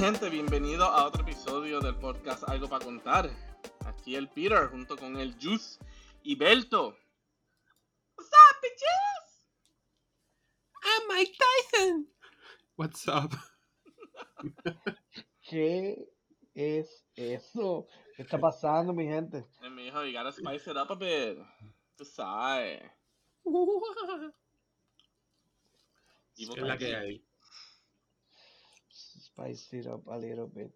gente, bienvenido a otro episodio del podcast Algo para contar. Aquí el Peter junto con el Juice y Belto. What's up, bitches? I'm Mike Tyson. What's up? ¿Qué es eso? ¿Qué está pasando, mi gente? And mi hijo, you gotta spice it up a bit. Tú sabes. ¿Qué es la que hay? Spice it up a little bit.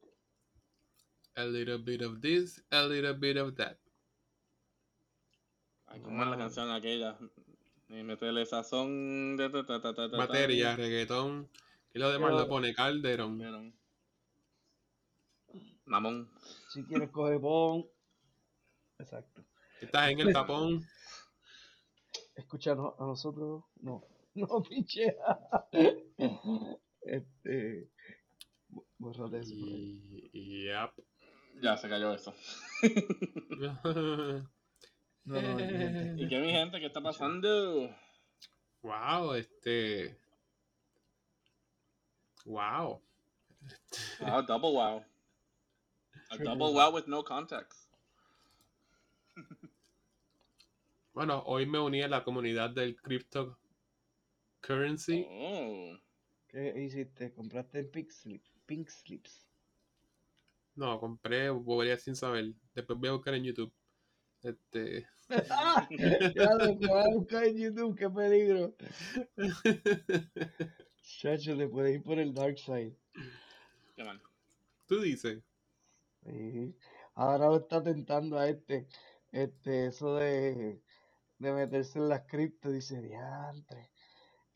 A little bit of this, a little bit of that. Ay, ¿Cómo es la canción aquella? Y meterle sazón de ta, ta, ta, ta, ta, Materia, reggaetón. Y lo demás Pero- lo pone Calderón. Vieron. Mamón. Si quieres coger bon. Exacto. Estás en el tapón. Escúchanos a nosotros. No. No, pinche. este. Eso. Y. Yep. Ya se cayó eso. No, no, mi gente. ¿Y qué mi gente? ¿Qué está pasando? wow, este. Wow. Wow, double wow. A double wow with no context. Bueno, hoy me uní a la comunidad del cryptocurrency. Oh. ¿Qué hiciste? ¿Compraste en Slip, Pink Slips? No, compré bobería sin saber. Después voy a buscar en YouTube. Este. ya lo que vas a buscar en YouTube, qué peligro. Chacho, te puedes ir por el dark side. Qué mal. Tú dices. Sí. Ahora lo está tentando a este, este, eso de, de meterse en las cripto, dice, diantre,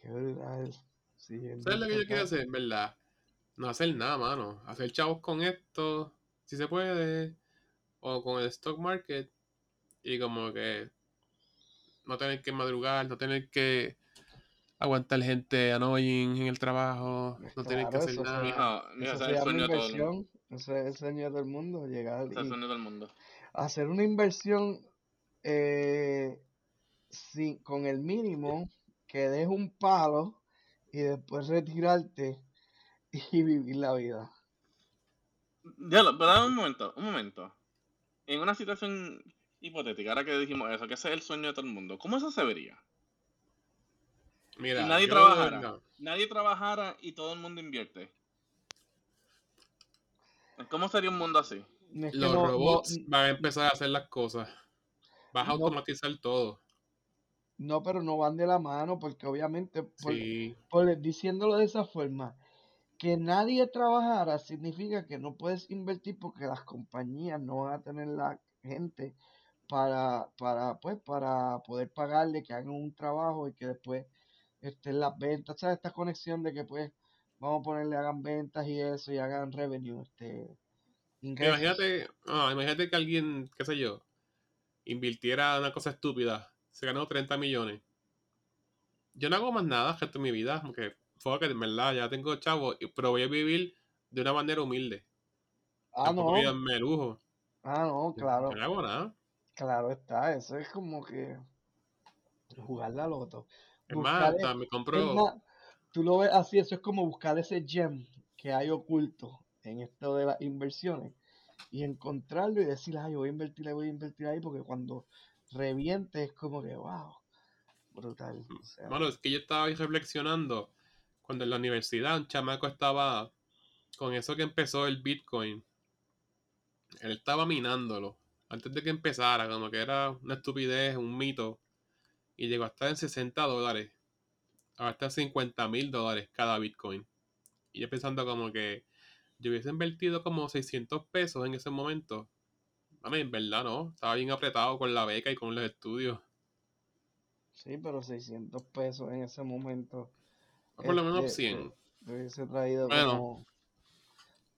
qué brutal. Sí, es ¿Sabes lo que yo quiero hacer, en verdad? No hacer nada, mano. Hacer chavos con esto, si se puede. O con el stock market. Y como que no tener que madrugar, no tener que aguantar gente annoying en el trabajo, no tener que hacer eso nada. Mijo, mijo, Eso ese se es el sueño de todo el mundo. ese es el sueño de todo el mundo, llegar es el y sueño del mundo. hacer una inversión eh, sin- con el mínimo, que des un palo y después retirarte y vivir la vida. Ya, lo- pero dame un momento, un momento. En una situación hipotética, ahora que dijimos eso, que ese es el sueño de todo el mundo, ¿cómo eso se vería? Mira, si nadie yo, trabajara, no. nadie trabajara y todo el mundo invierte. ¿Cómo sería un mundo así? Es que los no- no- robots van a empezar a hacer las cosas. Vas a No. automatizar todo. No, pero no van de la mano porque obviamente, por, Sí. por- diciéndolo de esa forma, que nadie trabajara significa que no puedes invertir porque las compañías no van a tener la gente para, para, pues, para poder pagarle que hagan un trabajo y que después estén las ventas, ¿sabes? Esta conexión de que pues vamos a ponerle hagan ventas y eso y hagan revenue, este. Imagínate, ah, imagínate que alguien, qué sé yo, invirtiera una cosa estúpida, se ganó 30 millones. Yo no hago más nada resto de mi vida, porque fuck it, en verdad, ya tengo chavo, pero voy a vivir de una manera humilde. Ah, Tampoco no, darme lujo. ah, no, claro. No hago nada. Claro está, eso es como que jugar la loto. Es más, hasta me es compro. más, tú lo ves así, eso es como buscar ese gem que hay oculto en esto de las inversiones y encontrarlo y decir, ay, voy a invertir ahí, voy a invertir ahí, porque cuando reviente es como que, wow, brutal. O sea, Mano, es que yo estaba ahí reflexionando cuando en la universidad un chamaco estaba con eso que empezó el Bitcoin. Él estaba minándolo antes de que empezara, como que era una estupidez, un mito. Y llegó a estar en 60 dólares. Ahora está en 50 mil dólares cada Bitcoin. Y yo pensando como que yo hubiese invertido como 600 pesos en ese momento. A mí, en verdad, no. Estaba bien apretado con la beca y con los estudios. sí, pero 600 pesos en ese momento. Por lo menos este, 100. te- te hubiese traído Bueno, como,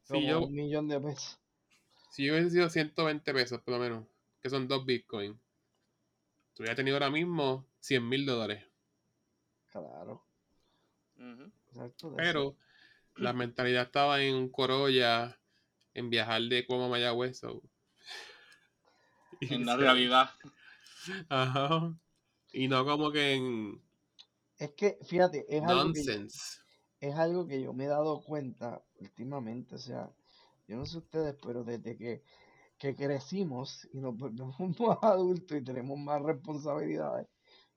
Si yo, un millón de pesos. Si yo hubiese sido 120 pesos, por lo menos, que son dos bitcoins, tú hubieras tenido ahora mismo 100 mil dólares. Claro, exacto. eso. Pero la mentalidad estaba en un Corolla, en viajar de Cuomo a Mayagüez. so. En la realidad. Ajá. Y no como que en Es que, fíjate, es algo que es algo que yo me he dado cuenta últimamente, o sea, yo no sé ustedes, pero desde que, que crecimos y nos volvemos más adultos y tenemos más responsabilidades,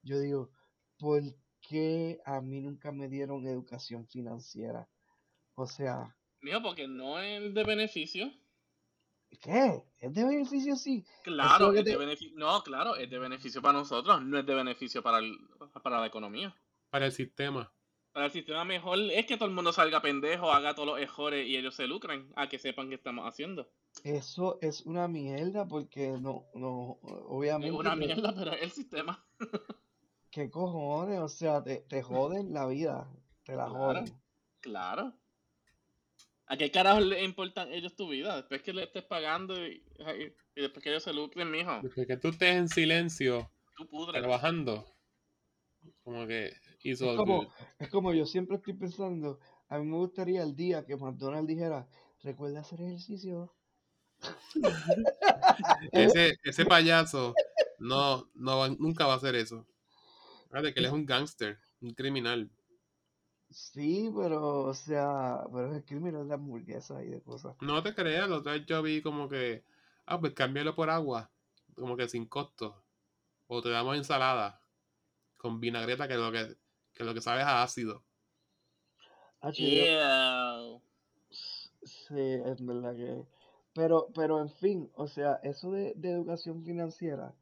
yo digo, ¿por qué a mí nunca me dieron educación financiera? O sea, Mío, porque no es de beneficio. ¿qué? ¿Es de beneficio? Sí. Claro, es de te- beneficio. No, claro, es de beneficio para nosotros, no es de beneficio para, el- para la economía. Para el sistema. Para el sistema mejor es que todo el mundo salga pendejo, haga todos los errores y ellos se lucren a que sepan qué estamos haciendo. Eso es una mierda porque no, no, Es obviamente. una que- mierda, pero es el sistema. ¿Qué cojones? O sea, te, te joden la vida. Te la Claro. joden. Claro. ¿A qué carajo le importan ellos tu vida? Después que le estés pagando y, y- y después que ellos se lucren, mijo, Porque tú estés en silencio, tú trabajando. Como que Es como, es como yo siempre estoy pensando, a mí me gustaría el día que McDonald's dijera, recuerda hacer ejercicio. Ese, ese payaso no, no va- nunca va a hacer eso. Fíjate que él es un gángster, un criminal. Sí, pero, o sea, pero es el criminal de hamburguesas y de cosas. No te creas, la otra vez yo vi como que, ah, pues cámbialo por agua, como que sin costo. O te damos ensalada con vinagreta, que lo que, que lo que sabe es a ácido. Yo- Ew. Sí, es verdad que... Pero, pero en fin, o sea, eso de, de educación financiera,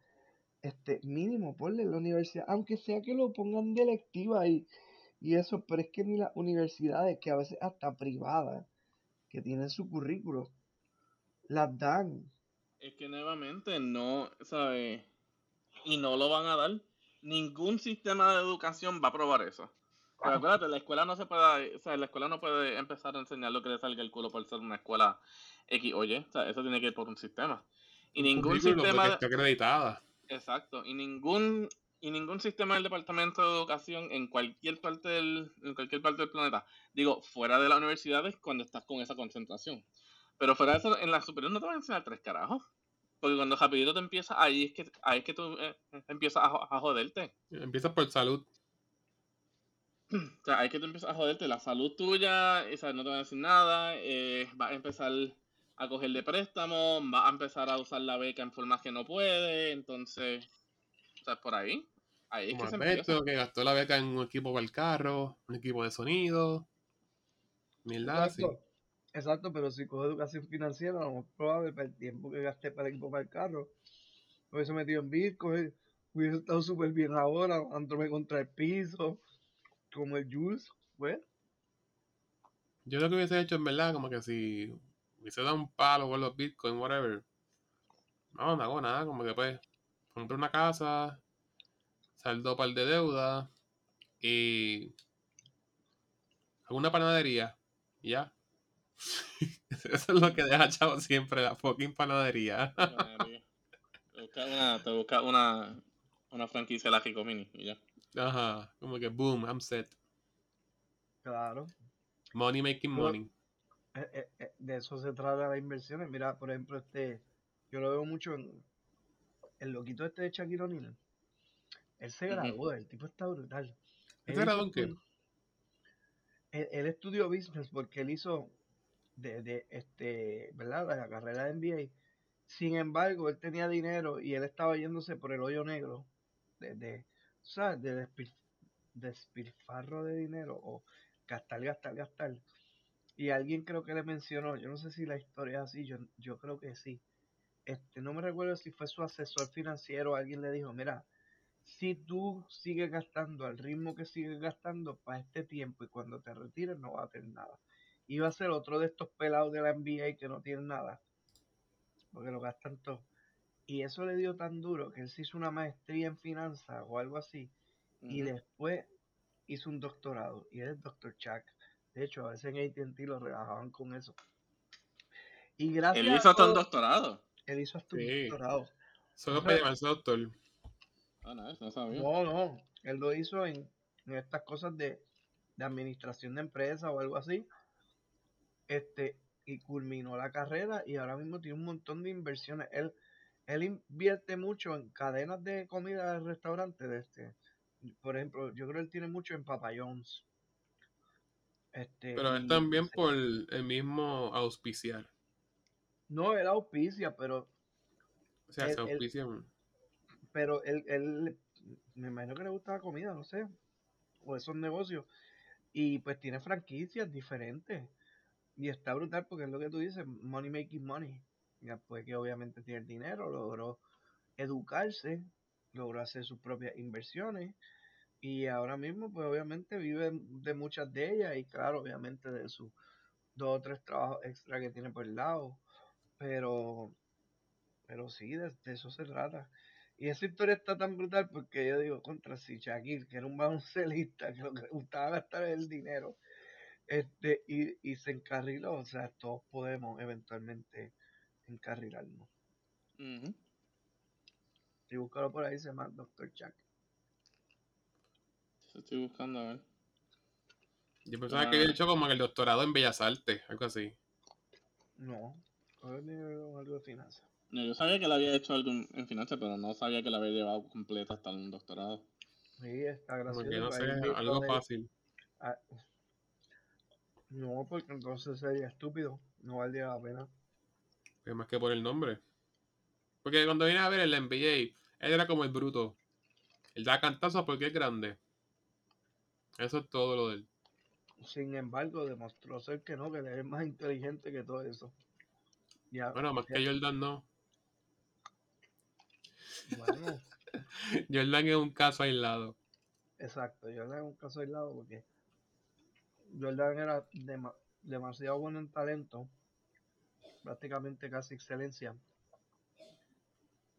este, mínimo, ponle en la universidad, aunque sea que lo pongan de electiva y, y eso, pero es que ni las universidades, que a veces hasta privadas, que tienen su currículo, las dan. Es que nuevamente no, ¿sabes? Y no lo van a dar. Ningún sistema de educación va a probar eso. Pero acuérdate, la escuela no se puede, o sea, la escuela no puede empezar a enseñar lo que le salga el culo por ser una escuela X o Y. O sea, eso tiene que ir por un sistema. Y ningún sistema, que acreditada. exacto, y ningún y ningún sistema del departamento de educación en cualquier parte del en cualquier parte del planeta, digo, fuera de las universidades cuando estás con esa concentración. Pero fuera de eso, en la superior no te van a enseñar tres carajos. Porque cuando rapidito te empiezas, ahí es que, ahí es que tú eh, empiezas a, a joderte. Empieza por salud. O sea, ahí es que tú empiezas a joderte. La salud tuya, o sea, no te van a decir nada. eh, vas a empezar a coger de préstamo, vas a empezar a usar la beca en formas que no puede. Entonces, o sea, por ahí. Ahí es Como que se empieza. Alberto, que gastó la beca en un equipo para el carro, un equipo de sonido. Mierda, así. Exacto, pero si cojo educación financiera, lo más probable para el tiempo que gasté para para el carro, hubiese metido en Bitcoin, hubiese estado súper bien ahora, dándome contra el piso, como el Juice, pues. Yo lo que hubiese hecho en verdad, como que si hubiese dado un palo con los bitcoins, whatever. No, no hago nada, como que pues, compré una casa, saldo par de deuda y hago una panadería ya. Eso es lo que deja chavo siempre, la fucking panadería. Te buscas una, te buscas una, una franquicia de la Rico Mini y ya. Ajá, como que boom, I'm set. Claro. Money making Pero- money. Eh, eh, eh, de eso se trata las inversiones. Mira, por ejemplo, este, yo lo veo mucho en el loquito este de Shaquille O'Neal. Él se graduó, el tipo está brutal. ¿Él se graduó en qué? él estudió business porque él hizo de, de este, ¿verdad? La carrera de MBA. Sin embargo, él tenía dinero y él estaba yéndose por el hoyo negro de, de ¿sabes? De despil- despilfarro de dinero o gastar, gastar, gastar. Y alguien creo que le mencionó, yo no sé si la historia es así, yo, yo creo que sí. Este, no me recuerdo si fue su asesor financiero, alguien le dijo, mira, si tú sigues gastando al ritmo que sigues gastando para este tiempo y cuando te retires no vas a tener nada. Va a ser otro de estos pelados de la NBA que no tienen nada, porque lo gastan todo. Y eso le dio tan duro que él se hizo una maestría en finanzas o algo así, y después hizo un doctorado, y él es Dr. Chuck. De hecho, a veces en AT&T lo relajaban con eso. Y gracias Él hizo hasta un doctorado. él hizo hasta un Sí. doctorado. Solo para llamarse doctor. Ah, no, eso no sabía. No, no, él lo hizo en, en estas cosas de, de administración de empresas o algo así. Este, y culminó la carrera y ahora mismo tiene un montón de inversiones. Él, él invierte mucho en cadenas de comida de restaurantes. De este. Por ejemplo, yo creo que él tiene mucho en Papa John's. Este, Pero y- también por el mismo auspiciar. No, él auspicia, pero, O sea, Él- se él- auspician. pero él, él, me imagino que le gusta la comida, no sé, o esos negocios. Y pues tiene franquicias diferentes. Y está brutal porque es lo que tú dices, money making money. Ya pues que obviamente tiene el dinero, logró educarse, logró hacer sus propias inversiones y ahora mismo pues obviamente vive de muchas de ellas y claro, obviamente de sus dos o tres trabajos extra que tiene por el lado. Pero, pero sí, de, eso se trata. Y esa historia está tan brutal porque yo digo, contra si Shakir, que era un baloncelista, que lo que le gustaba gastar el dinero, este, y, y se encarriló, o sea, todos podemos eventualmente encarrilarnos. Ujú. Y búscalo por ahí, se llama Dr. Chuck. Eso estoy buscando a ver. Yo pensaba que Ah. había hecho como el doctorado en Bellas Artes, algo así. No, a ver, dime algo de finanzas. No, yo sabía que él había hecho algo en finanzas, pero no sabía que la había llevado completa hasta un doctorado. Sí, está gracioso. que no sé, algo de- fácil. ah, no, porque entonces sería estúpido. No valdría la pena. que más que por el nombre. Porque cuando vine a ver el NBA, él era como el bruto. Él da cantazos porque es grande. Eso es todo lo de él. Sin embargo, demostró ser que no, que él es más inteligente que todo eso. Ya, Bueno, más ya- que Jordan no. bueno, Jordan es un caso aislado. exacto. Jordan es un caso aislado porque Jordan era dema- demasiado bueno en talento, prácticamente casi excelencia.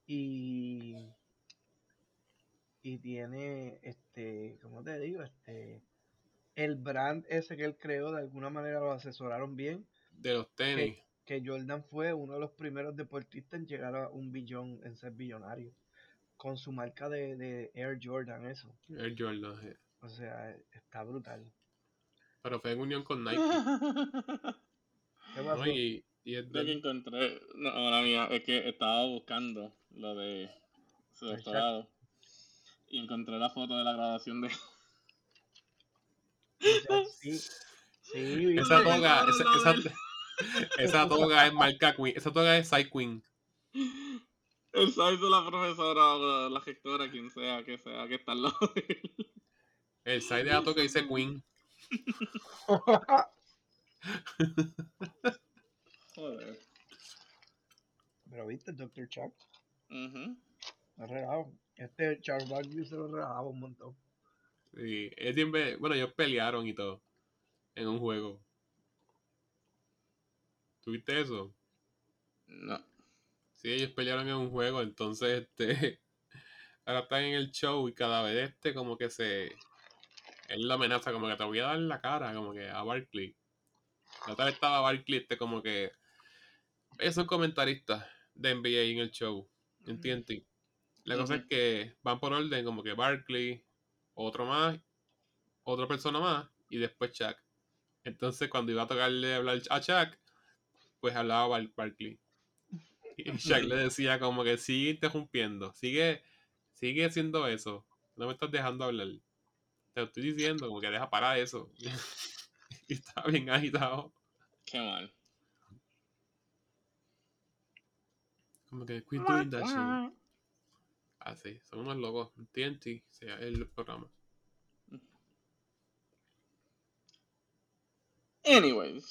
Y, y tiene, este, ¿cómo te digo? Este, el brand ese que él creó, de alguna manera lo asesoraron bien. De los tenis. que Jordan fue uno de los primeros deportistas en llegar a un billón, en ser billonario, con su marca de, de Air Jordan, eso. El Jordan. eh. O sea, está brutal. Pero fue en unión con Nike. ¿Qué ¿no? pasó? Y, y es de Lo que encontré, no, ahora mía, es que estaba buscando lo de su doctorado y encontré la foto de la graduación de sí, Esa toga, esa, no, esa, esa toga es marca Queen. Esa toga es Side Queen. el size de la profesora o la gestora, quien sea, que sea, que está al lado de él. El side de la toga dice Queen. Joder. Pero viste, el Dr. Chuck, me regado. Este Charles Barkley se lo regaba un montón. Sí, él siempre, bueno, ellos pelearon y todo. En un juego. ¿Tuviste eso? No. Sí, ellos pelearon en un juego, entonces este. Ahora están en el show y cada vez este como que se. Él lo amenaza, como que te voy a dar en la cara, como que a Barkley. La otra vez estaba Barkley, este como que. Ellos son comentaristas de NBA en el show, en Ujú. TNT. La cosa es que van por orden, como que Barkley, otro más, otra persona más, y después Chuck. Entonces, cuando iba a tocarle hablar a Chuck, pues hablaba Bar- Barkley. Y Shaq le decía como que sigue interrumpiendo, sigue, sigue haciendo eso, no me estás dejando hablar. Te lo estoy diciendo, como que deja parar eso. y estaba bien agitado. Qué mal. Como que quit doing that shit. Así, son unos locos. TNT, sea el programa. Anyways.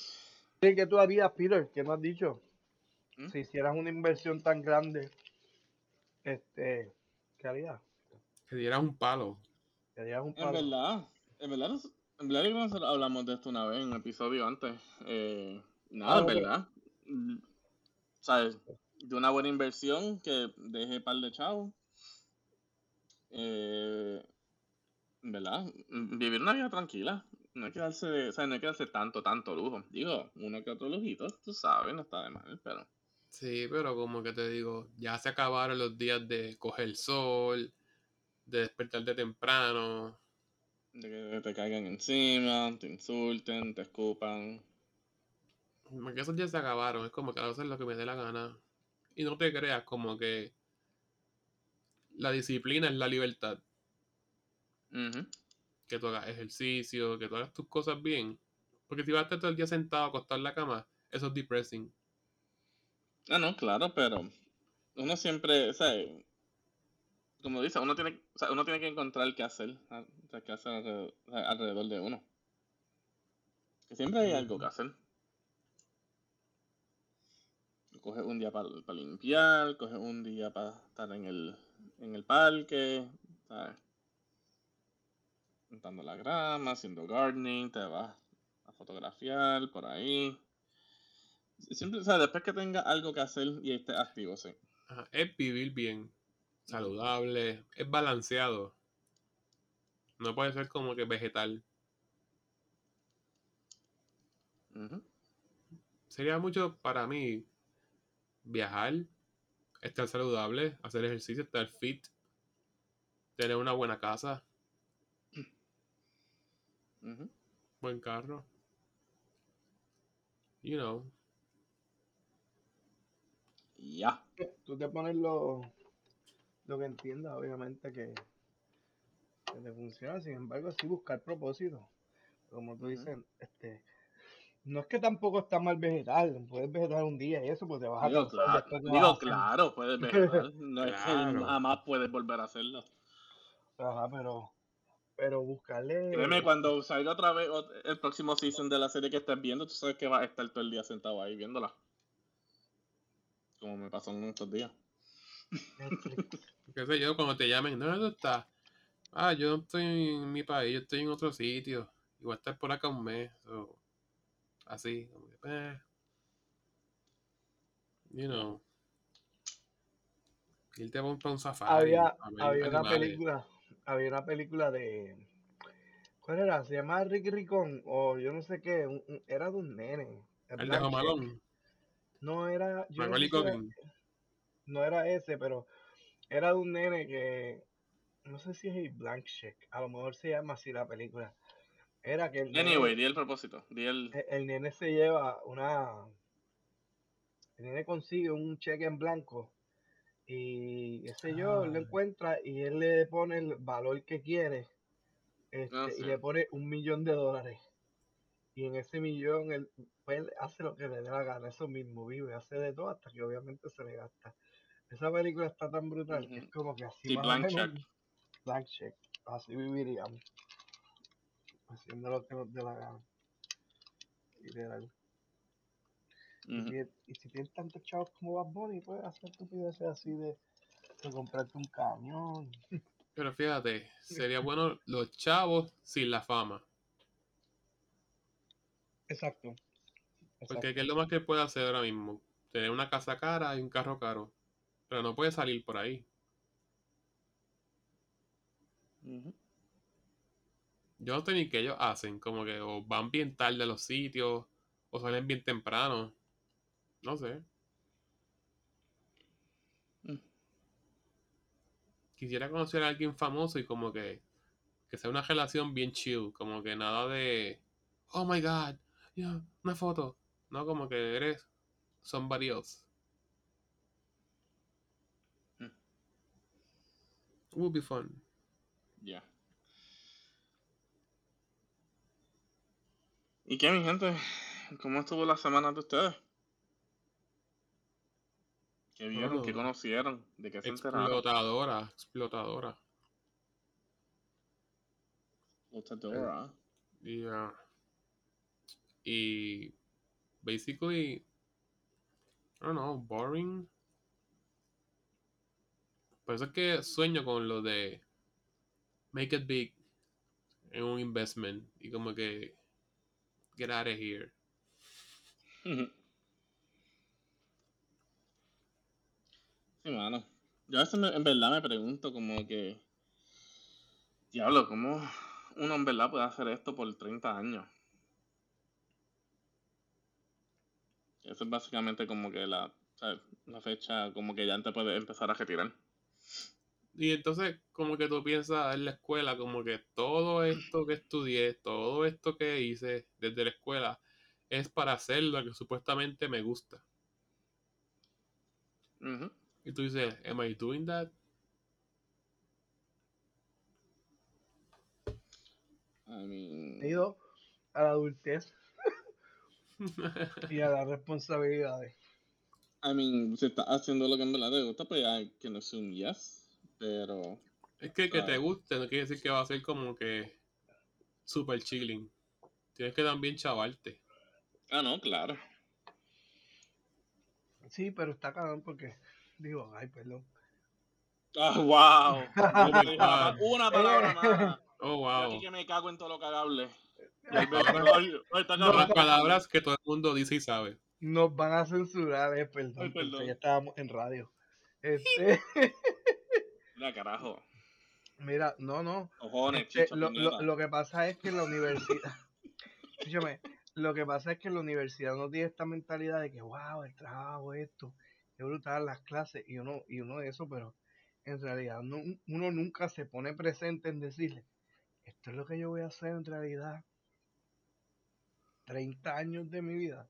Sí, ¿Qué tú harías, Peter? ¿Qué me has dicho? ¿Mm? Si hicieras una inversión tan grande, este, ¿qué harías? Que dieras un palo. ¿Te harías un En verdad, en verdad, en verdad yo creo que nosotros hablamos de esto una vez en un episodio antes. Eh, nada, Ah, en verdad. Mm, ¿Sabes? De una buena inversión que deje par de chavos. Eh, en verdad, vivir una vida tranquila. No hay que darse, de- o sea, no hay que darse tanto, tanto lujo. Digo, uno que otro lujito, tú sabes, no está de mal, pero. Sí, pero como que te digo, ya se acabaron los días de coger sol, de despertarte temprano. De que te caigan encima, te insulten, te escupan. Como que esos días se acabaron, es como que hacer lo que me dé la gana. Y no te creas, como que la disciplina es la libertad. Que tú hagas ejercicio, que tú hagas tus cosas bien. Porque si vas a estar todo el día sentado, acostado en la cama, eso es depressing. Ah, no, claro, pero uno siempre, o sea, como dice, uno tiene, uno tiene que encontrar qué hacer, qué hacer alrededor, de uno. Que siempre hay algo que hacer. Coges un día para limpiar, coges un día para estar en el, en el parque. Montando la grama, haciendo gardening, te vas a fotografiar por ahí. Siempre, o sea, después que tenga algo que hacer y esté activo, sí. Es vivir bien, saludable, es balanceado. No puede ser como que vegetal. Sería mucho para mí viajar, estar saludable, hacer ejercicio, estar fit, tener una buena casa, buen carro. You know. Ya. Tú te pones lo, lo que entiendas, obviamente, que, que te funciona. Sin embargo, sí buscar propósito. Como tú Ujú. dices, este, no es que tampoco está mal vegetal. Puedes vegetar un día y eso, pues te vas a Digo, claro, digo, claro, puedes mejorar. No es que jamás puedes volver a hacerlo. Ajá, pero, pero buscarle. Créeme, cuando salga otra vez el próximo season de la serie que estés viendo, tú sabes que vas a estar todo el día sentado ahí viéndola. Como me pasó en estos días. Qué sé yo, cuando te llamen, ¿dónde tú estás? Ah, yo no estoy en mi país, yo estoy en otro sitio. Y voy a estar por acá un mes. so, así, como que, eh. You know. Irte a un, safari. había, había una película, había una película de ¿cuál era? Se llamaba Ricky Ricón o yo no sé qué, un- un- era de un nene. El de. Jomalón. No era, yo no, sé. No era ese, pero era de un nene que no sé si es el Blank Check, a lo mejor se llama así la película. Era que el Anyway, nene, di el propósito. Di el. el, el nene se lleva una, el nene consigue un cheque en blanco y qué sé yo, él lo Ah. encuentra y él le pone el valor que quiere este, Ah, y le pone un millón de dólares. Y en ese millón él, pues, él hace lo que le dé la gana, eso mismo, vive, hace de todo hasta que obviamente se le gasta. Esa película está tan brutal que es como que así Sí, más Blank o menos, Check. blank check, así viviríamos, haciendo lo que nos dé la gana. Literal. Y, si, y si tienes tantos chavos como Bad Bunny, puedes hacer estupideces así de, de comprarte un camión. Pero fíjate, sería bueno los chavos sin la fama. Exacto. Porque ¿qué es lo más que puede hacer ahora mismo? Tener una casa cara y un carro caro. Pero no puede salir por ahí. Yo no sé ni qué ellos hacen. Como que o van bien tarde a los sitios. O salen bien temprano. No sé. Mm. Quisiera conocer a alguien famoso y como que. Que sea una relación bien chill. Como que nada de. Oh my god. yeah, una foto. No, como que eres somebody else. It would be fun. Ya. ¿Y qué, mi gente? ¿Cómo estuvo la semana de ustedes? ¿Qué vieron? ¿Qué Bueno, conocieron? ¿De qué se enteraron? explotadora, explotadora. Lutadora. Y, ah, y basically, I don't know, boring. Por eso es que sueño con lo de make it big en un investment y como que get out of here. Sí, mano. Yo a veces me- en verdad me pregunto como que... Diablo, ¿cómo uno en verdad puede hacer esto por 30 años? Eso es básicamente como que la, fecha como que ya te puedes empezar a retirar. Y entonces como que tú piensas en la escuela como que todo esto que estudié, todo esto que hice desde la escuela es para hacer lo que supuestamente me gusta. Y tú dices, am I doing that? I mean... He ido a la adultez. y a las responsabilidades. I mean, si estás haciendo lo que en verdad te gusta, pues ya que no es un yes, pero... Es que que te guste no quiere decir que va a ser como que super chilling. Tienes que también chavarte. Ah, no, claro. Sí, pero está cabrón porque, digo, ay, perdón. Ah, wow. Una palabra más. Oh, wow. aquí que me cago en todo lo cagable. Las palabras, que todo el mundo dice y sabe. Nos van a censurar, eh, perdón, Ay, perdón. ya estábamos en radio. Este, Mira, carajo. mira, no, no. Cojones, Este, lo, lo, lo que pasa es que en la universidad, escúchame, lo que pasa es que en la universidad no tiene esta mentalidad de que, wow, el trabajo, esto, qué brutal las clases, y uno, y uno de eso, pero en realidad no- uno nunca se pone presente en decirle, esto es lo que yo voy a hacer en realidad 30 años de mi vida.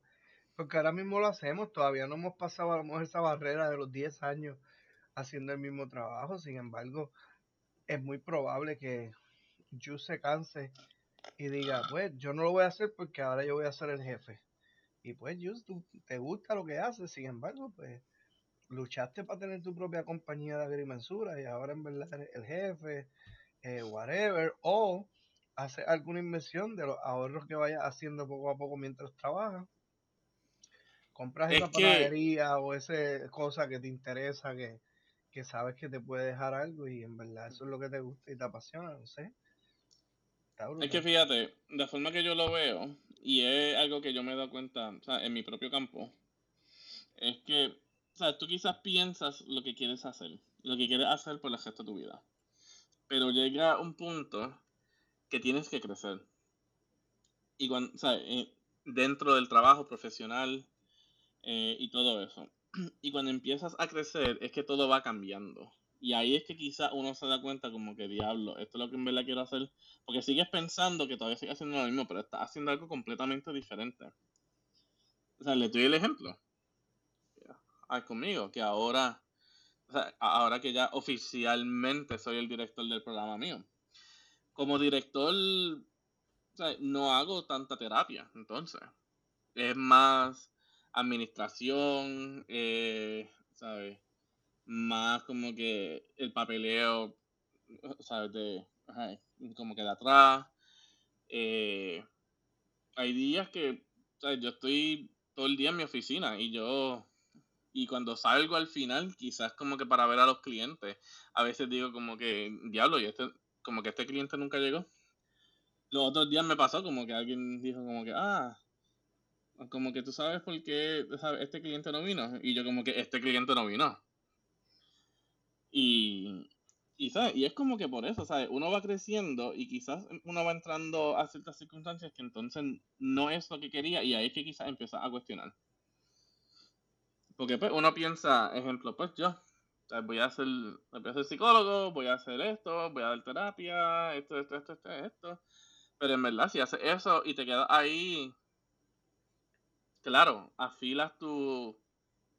Porque ahora mismo lo hacemos, todavía no hemos pasado a lo mejor esa barrera de los 10 años haciendo el mismo trabajo, sin embargo, es muy probable que yo se canse y diga, pues yo no lo voy a hacer porque ahora yo voy a ser el jefe. Y pues Jus, tú te gusta lo que haces, sin embargo, pues luchaste para tener tu propia compañía de agrimensura y ahora en verdad eres el jefe, eh, whatever, o hacer alguna inversión de los ahorros que vayas haciendo poco a poco mientras trabajas. Compras Es esa que- panadería o esa cosa que te interesa, que, que sabes que te puede dejar algo y en verdad eso es lo que te gusta y te apasiona, no sé. Está Es que fíjate, la forma que yo lo veo, y es algo que yo me he dado cuenta o sea, en mi propio campo, es que, o sea, tú quizás piensas lo que quieres hacer, lo que quieres hacer por el resto de tu vida, pero llega un punto que tienes que crecer. Y cuando, o sea, eh, dentro del trabajo profesional eh, y todo eso. Y cuando empiezas a crecer es que todo va cambiando. Y ahí es que quizás uno se da cuenta como que diablo, esto es lo que en verdad quiero hacer. Porque sigues pensando que todavía sigues haciendo lo mismo, pero estás haciendo algo completamente diferente. O sea, le doy el ejemplo. Ah, conmigo, que ahora, o sea, ahora que ya oficialmente soy el director del programa mío. Como director, o sea, no hago tanta terapia, entonces. Es más administración, eh, ¿sabes? Más como que el papeleo, ¿sabes? De, como que de atrás. Eh, hay días que, ¿sabes? Yo estoy todo el día en mi oficina y yo, y cuando salgo al final, quizás como que para ver a los clientes, a veces digo como que, diablo, y este, como que este cliente nunca llegó. Los otros días me pasó como que alguien dijo como que, ah, como que tú sabes por qué ¿sabes? este cliente no vino. Y yo como que este cliente no vino. Y, y, ¿sabes? y es como que por eso, ¿sabes? Uno va creciendo y quizás uno va entrando a ciertas circunstancias que entonces no es lo que quería y ahí es que quizás empieza a cuestionar. Porque pues uno piensa, ejemplo, pues yo ¿sabes? voy a ser, voy a ser psicólogo, voy a hacer esto, voy a dar terapia, esto, esto, esto, esto, esto. Pero en verdad, si haces eso y te quedas ahí, claro, afilas tu,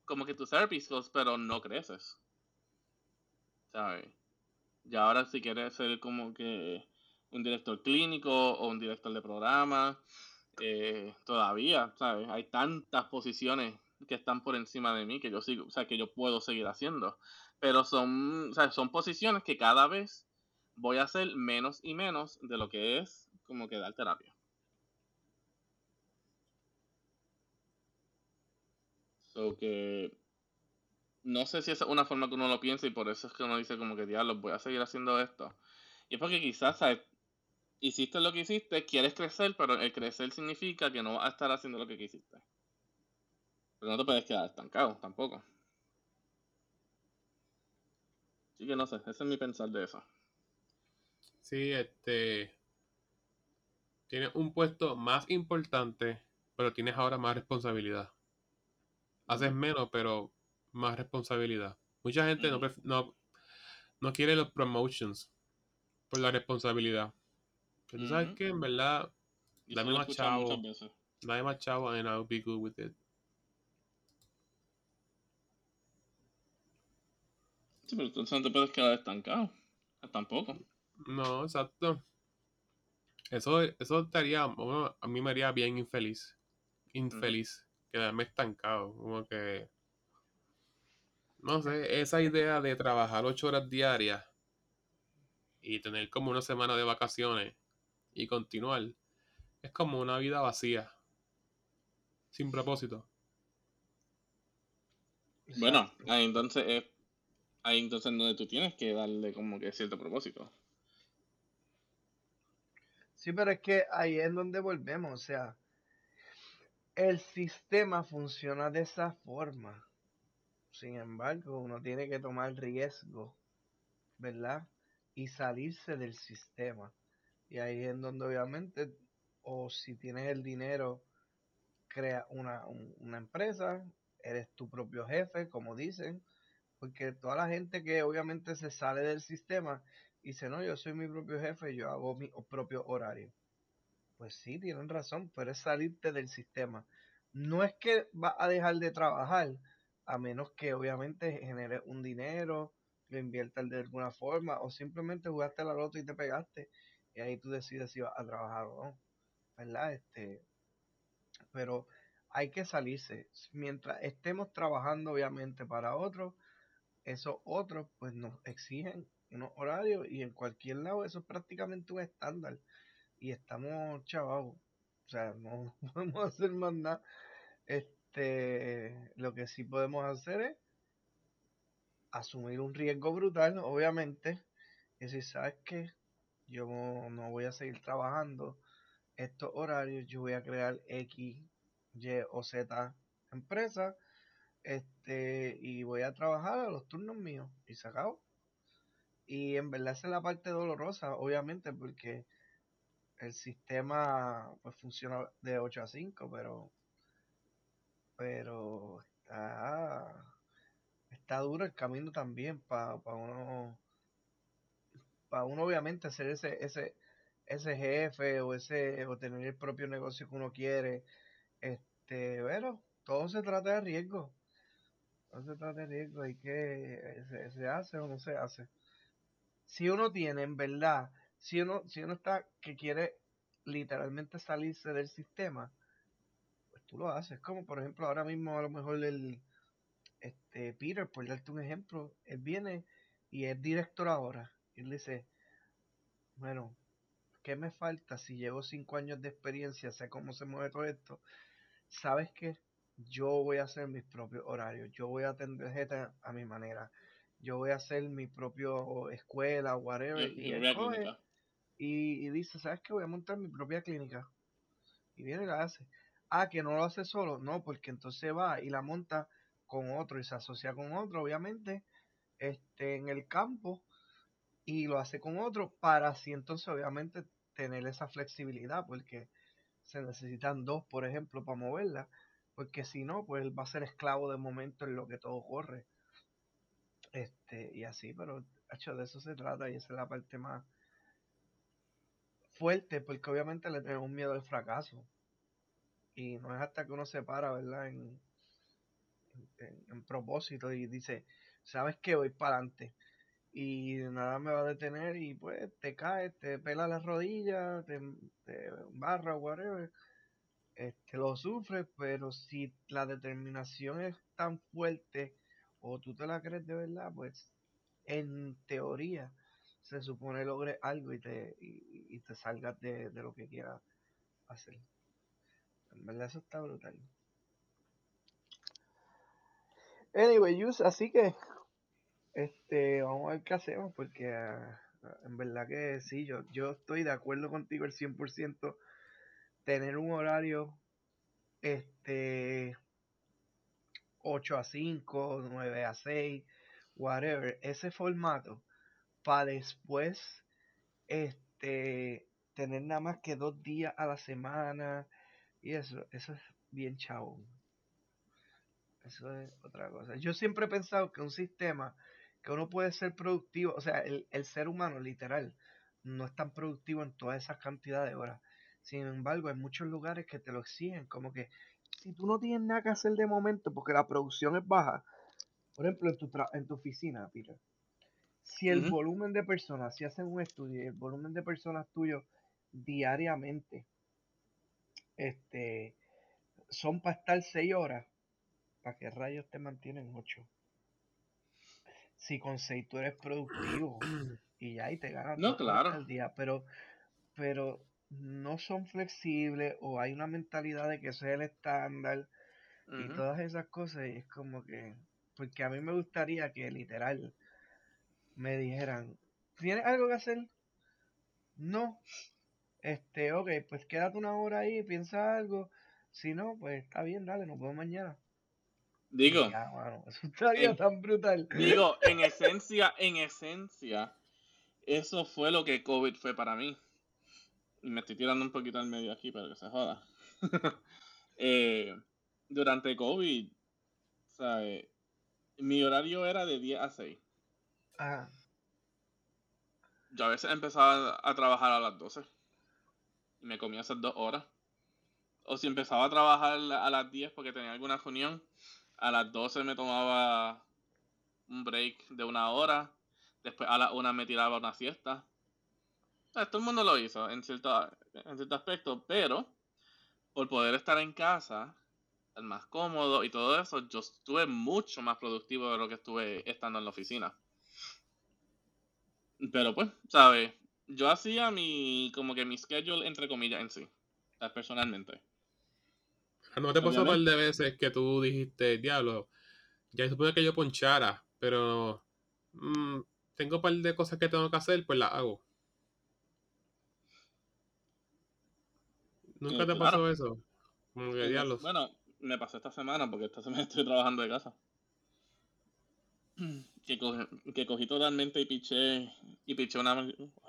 como que tus therapy skills, pero no creces. ¿Sabes? Y ahora si quieres ser como que un director clínico o un director de programa, eh, todavía, ¿sabes? Hay tantas posiciones que están por encima de mí que yo sigo, o sea, que yo puedo seguir haciendo. Pero son, o sea, son posiciones que cada vez voy a hacer menos y menos de lo que es como que dar terapia. So que no sé si esa es una forma que uno lo piensa y por eso es que uno dice como que diablo, voy a seguir haciendo esto. Y es porque quizás, ¿sabes? Hiciste lo que hiciste, quieres crecer, pero el crecer significa que no vas a estar haciendo lo que quisiste. Pero no te puedes quedar estancado tampoco. Así que no sé, ese es mi pensar de eso. Sí, este. Tienes un puesto más importante, pero tienes ahora más responsabilidad. Haces menos, pero más responsabilidad. Mucha gente no, Ujú. pref- no, no quiere los promotions por la responsabilidad. Pero tú sabes que en verdad, Y Dame más chavo. dame más chavo and I'll be good with it. Sí, pero entonces no te puedes quedar estancado. Tampoco. No, exacto. Eso, eso estaría, bueno, a mí me haría bien infeliz. infeliz, quedarme estancado, como que no sé, esa idea de trabajar ocho horas diarias y tener como una semana de vacaciones y continuar es como una vida vacía, sin propósito. Bueno, ahí entonces es ahí entonces donde tú tienes que darle como que cierto propósito. Sí, pero es que ahí es donde volvemos, o sea, el sistema funciona de esa forma. Sin embargo, uno tiene que tomar riesgo, ¿verdad? Y salirse del sistema. Y ahí es donde obviamente, o si tienes el dinero, crea una, una empresa, eres tu propio jefe, como dicen, porque toda la gente que obviamente se sale del sistema dice, no, yo soy mi propio jefe, yo hago mi propio horario. Pues sí, tienen razón, pero es salirte del sistema. No es que vas a dejar de trabajar, a menos que obviamente genere un dinero, lo inviertas de alguna forma, o simplemente jugaste la loto y te pegaste, y ahí tú decides si vas a trabajar o no, ¿verdad? Este, pero hay que salirse. Mientras estemos trabajando obviamente para otros, esos otros pues nos exigen unos horarios y en cualquier lado eso es prácticamente un estándar. Y estamos chavados. O sea, no podemos hacer más nada. Este, lo que sí podemos hacer es asumir un riesgo brutal, obviamente. Y si sabes que yo no voy a seguir trabajando estos horarios, yo voy a crear X, Y o Z empresa este, y voy a trabajar a los turnos míos y se acabó. Y en verdad esa es la parte dolorosa, obviamente, porque el sistema pues funciona de 8 a 5, pero pero está está duro el camino también para uno para uno obviamente ser ese ese ese jefe o ese o tener el propio negocio que uno quiere. Este pero todo se trata de riesgo. No se trata de riesgo, hay que se, hace o no se hace. Si uno tiene, en verdad, si uno, si uno está que quiere literalmente salirse del sistema, pues tú lo haces. Como por ejemplo, ahora mismo a lo mejor el este Peter, por darte un ejemplo, él viene y es director ahora. Y él dice, bueno, ¿qué me falta si llevo cinco años de experiencia, sé cómo se mueve todo esto? ¿Sabes qué? yo voy a hacer mis propios horarios, yo voy a atender gente a mi manera, yo voy a hacer mi propio escuela, whatever, y, y, dice, ¿sabes qué? Voy a montar mi propia clínica. Y viene y la hace. Ah, que no lo hace solo, no, porque entonces va y la monta con otro y se asocia con otro, obviamente, este, en el campo y lo hace con otro para así entonces obviamente tener esa flexibilidad porque se necesitan dos, por ejemplo, para moverla porque si no, pues él va a ser esclavo de momento en lo que todo corre. Este, y así, pero hecho de eso se trata y esa es la parte más fuerte, porque obviamente le tenemos miedo al fracaso. Y no es hasta que uno se para, ¿verdad? En, en, propósito y dice, ¿sabes qué? Voy para adelante. Y nada me va a detener y pues te caes, te pela las rodillas, te, te barra, whatever este, lo sufres, pero si la determinación es tan fuerte o tú te la crees de verdad, pues en teoría se supone logres algo y te, y, te salgas de, lo que quieras hacer. En verdad eso está brutal. Anyway, Yus, así que este vamos a ver qué hacemos porque ah, en verdad que sí, yo, yo estoy de acuerdo contigo el 100% tener un horario este 8 a 5, 9 a 6, whatever, ese formato para después este tener nada más que dos días a la semana y eso, eso es bien chavo. Eso es otra cosa. Yo siempre he pensado que un sistema que uno puede ser productivo, o sea, el, el ser humano literal no es tan productivo en toda esa cantidad de horas. Sin embargo, hay muchos lugares que te lo exigen, como que si tú no tienes nada que hacer de momento porque la producción es baja, por ejemplo, en tu, en tu oficina, Peter, si el volumen de personas, si hacen un estudio y el volumen de personas tuyo diariamente este, son para estar seis horas, ¿para qué rayos te mantienen ocho? Si con seis tú eres productivo y ya y te ganas No, claro. al día, pero, pero no son flexibles o hay una mentalidad de que ese es el estándar y todas esas cosas y es como que, porque a mí me gustaría que literal me dijeran, ¿tienes algo que hacer? No. Este, ok, pues quédate una hora ahí, piensa algo. Si no, pues está bien, dale, nos vemos mañana. Digo, ya, mano, eso estaría en, tan brutal. digo, en esencia, en esencia, eso fue lo que COVID fue para mí. Y me estoy tirando un poquito al medio aquí, pero que se joda. Eh, durante COVID, ¿sabes? Mi horario era de 10 a 6. Ajá. Yo a veces empezaba a trabajar a las 12 y me comía esas dos horas. O si empezaba a trabajar a las 10 porque tenía alguna reunión, a las 12 me tomaba un break de una hora. Después a las 1 me tiraba una siesta. Todo el mundo lo hizo en cierto, en cierto aspecto, pero por poder estar en casa, el más cómodo y todo eso, yo estuve mucho más productivo de lo que estuve estando en la oficina. Pero pues, ¿sabes? Yo hacía mi, como que mi schedule entre comillas en sí, sea, personalmente. ¿No te pasó un par de veces que tú dijiste, diablo, ya supone que yo ponchara, pero mm, tengo un par de cosas que tengo que hacer, pues las hago? ¿Nunca Eh, te claro. pasó eso? Como que diablos. bueno, me pasó esta semana porque esta semana estoy trabajando de casa. Que, co- que cogí totalmente y piché y piché una,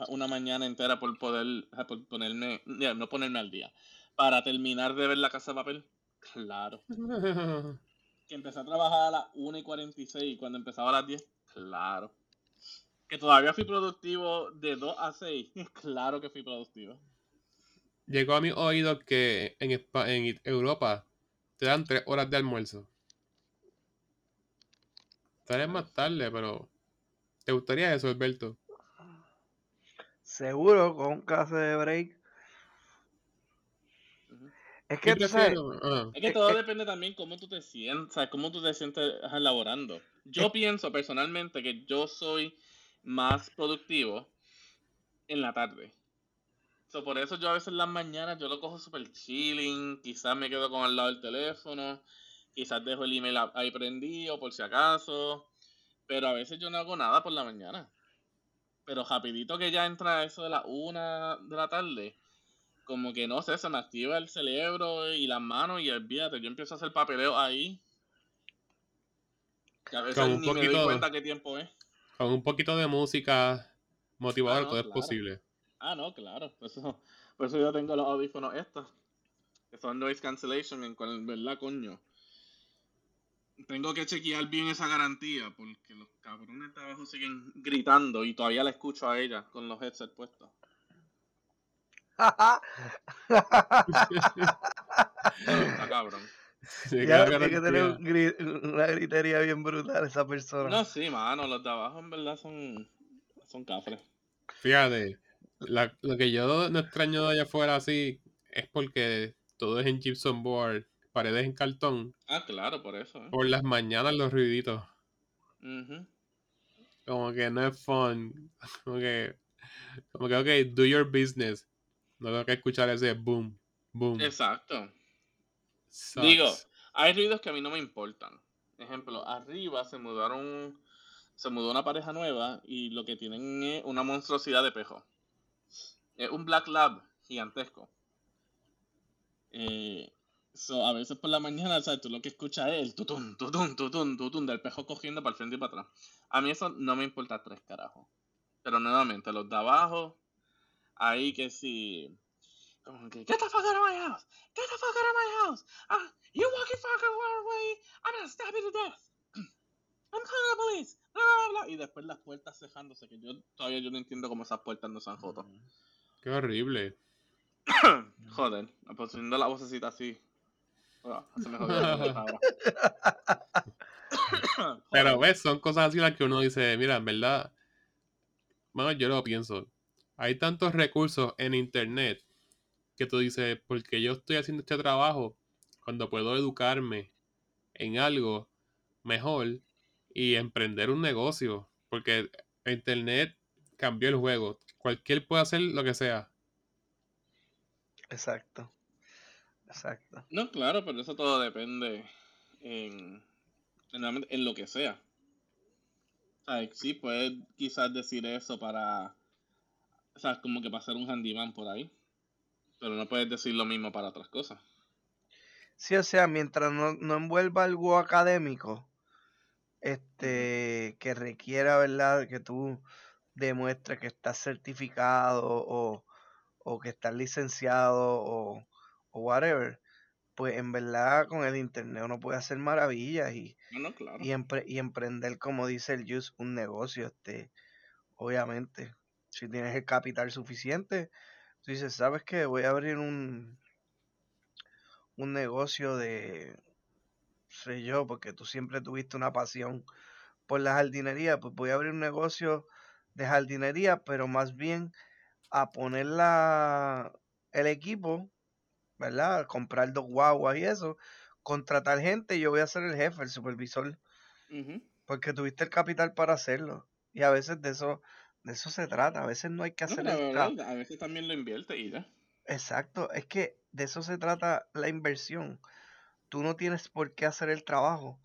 una mañana entera por poder por ponerme, no ponerme al día. Para terminar de ver la casa de papel. Claro. Que empecé a trabajar a las 1 y 46 y cuando empezaba a las 10. Claro. Que todavía fui productivo de 2 a 6. Claro que fui productivo. Llegó a mi oído que en, Espa- en Europa te dan tres horas de almuerzo. Tal vez más tarde, pero ¿te gustaría eso, Alberto? Seguro, con un clase de break. Es que tú sabes, prefiero... ah, Es que todo depende también cómo tú te sientes, ¿sabes? cómo tú te sientes ajá, laborando. Yo es- pienso personalmente que yo soy más productivo en la tarde. So, por eso yo a veces en las mañanas yo lo cojo super chilling, quizás me quedo con al lado del teléfono, quizás dejo el email ahí prendido por si acaso, pero a veces yo no hago nada por la mañana. Pero rapidito que ya entra eso de la una de la tarde, como que no sé, se me activa el cerebro y las manos y olvídate, yo empiezo a hacer papeleo ahí. Que a veces con un ni me doy poquito, cuenta qué tiempo es. con un poquito de música Ah, motivadora, no, todo es posible. Ah, no, claro. Por eso, por eso yo tengo los audífonos estos, que son noise cancellation, en ¿verdad, coño? Tengo que chequear bien esa garantía, porque los cabrones de abajo siguen gritando y todavía la escucho a ella con los headsets puestos. Está cabrón. Sí, ya tiene que tener un garantía. gri- una gritería bien brutal esa persona. No, sí, mano, los de abajo en verdad son, son cafres. Fíjate, la- lo que yo no extraño de allá afuera así es porque todo es en gypsum board, paredes en cartón. Ah, claro, por eso, ¿eh? Por las mañanas los ruiditos. Como que no es fun. Como que, como que, ok, do your business. No tengo que escuchar ese boom, boom. Exacto. Digo, hay ruidos que a mí no me importan. Ejemplo, arriba se mudaron, se mudó una pareja nueva y lo que tienen es una monstruosidad de pejo. Es un Black Lab gigantesco. Eh, so, a veces por la mañana, ¿sabes? Tú lo que escuchas es el tutun, tutun, tutun, tutun del pejo cogiendo para el frente y para atrás. A mí eso no me importa tres carajos. Pero nuevamente, los de abajo, ahí que sí. Como que, get the fuck out of my house! Get the fuck out of my house! Ah, you walking fucking far away! I'm gonna stab you to death! I'm calling the police! Bla, bla, bla. Y después las puertas cejándose, que yo todavía yo no entiendo cómo esas puertas no se han roto. Qué horrible. Joder, poniendo la vocecita así. Se me jodió la voz ahora. Pero ves, son cosas así las que uno dice, mira, en verdad, bueno, yo lo pienso. Hay tantos recursos en internet que tú dices, porque yo estoy haciendo este trabajo, cuando puedo educarme en algo mejor y emprender un negocio. Porque Internet cambió el juego. Cualquier puede hacer lo que sea. Exacto. Exacto. No, claro, pero eso todo depende en, en, en lo que sea. O sea, sí, puedes quizás decir eso para. O sea, como que hacer un handyman por ahí. Pero no puedes decir lo mismo para otras cosas. Sí, o sea, mientras no, no envuelva algo académico, este, que requiera, ¿verdad? Que tú demuestres que estás certificado o, o que estás licenciado o, o whatever, pues en verdad con el internet uno puede hacer maravillas y, y, y, emprender, como dice el Just, un negocio, este, obviamente. Si tienes el capital suficiente, tú dices, ¿sabes qué? Voy a abrir un, un negocio de, sé yo, porque tú siempre tuviste una pasión por la jardinería, pues voy a abrir un negocio de jardinería, pero más bien a poner la, el equipo ¿verdad? Comprar dos guaguas y eso, contratar gente, yo voy a ser el jefe, el supervisor, porque tuviste el capital para hacerlo. Y a veces de eso, de eso se trata, a veces no hay que hacer a veces también lo invierte y ya. Exacto, es que de eso se trata la inversión. Tú no tienes por qué hacer el trabajo,